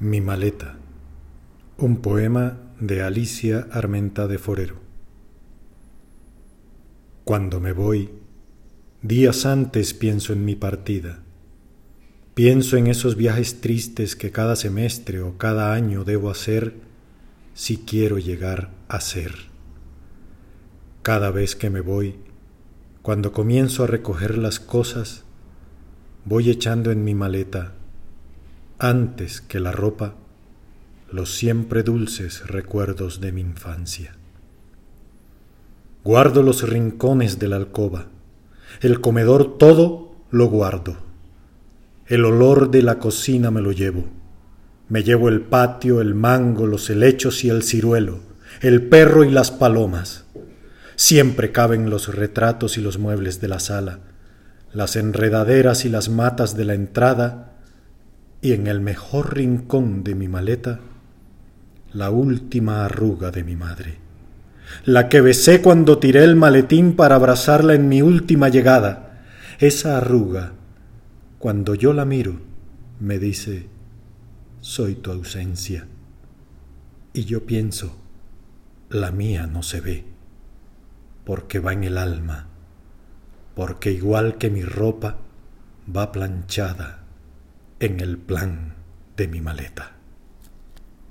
Mi maleta. Un poema de Alicia Armenta de Forero. Cuando me voy, días antes pienso en mi partida. Pienso en esos viajes tristes que cada semestre o cada año debo hacer si quiero llegar a ser. Cada vez que me voy, cuando comienzo a recoger las cosas, voy echando en mi maleta antes que la ropa, los siempre dulces recuerdos de mi infancia. Guardo los rincones de la alcoba, el comedor todo lo guardo, el olor de la cocina me lo llevo, me llevo el patio, el mango, los helechos y el ciruelo, el perro y las palomas. Siempre caben los retratos y los muebles de la sala, las enredaderas y las matas de la entrada, y en el mejor rincón de mi maleta la última arruga de mi madre, la que besé cuando tiré el maletín para abrazarla en mi última llegada. Esa arruga, cuando yo la miro, me dice, soy tu ausencia. Y yo pienso, la mía no se ve, porque va en el alma, porque igual que mi ropa, va planchada en el plan de mi maleta.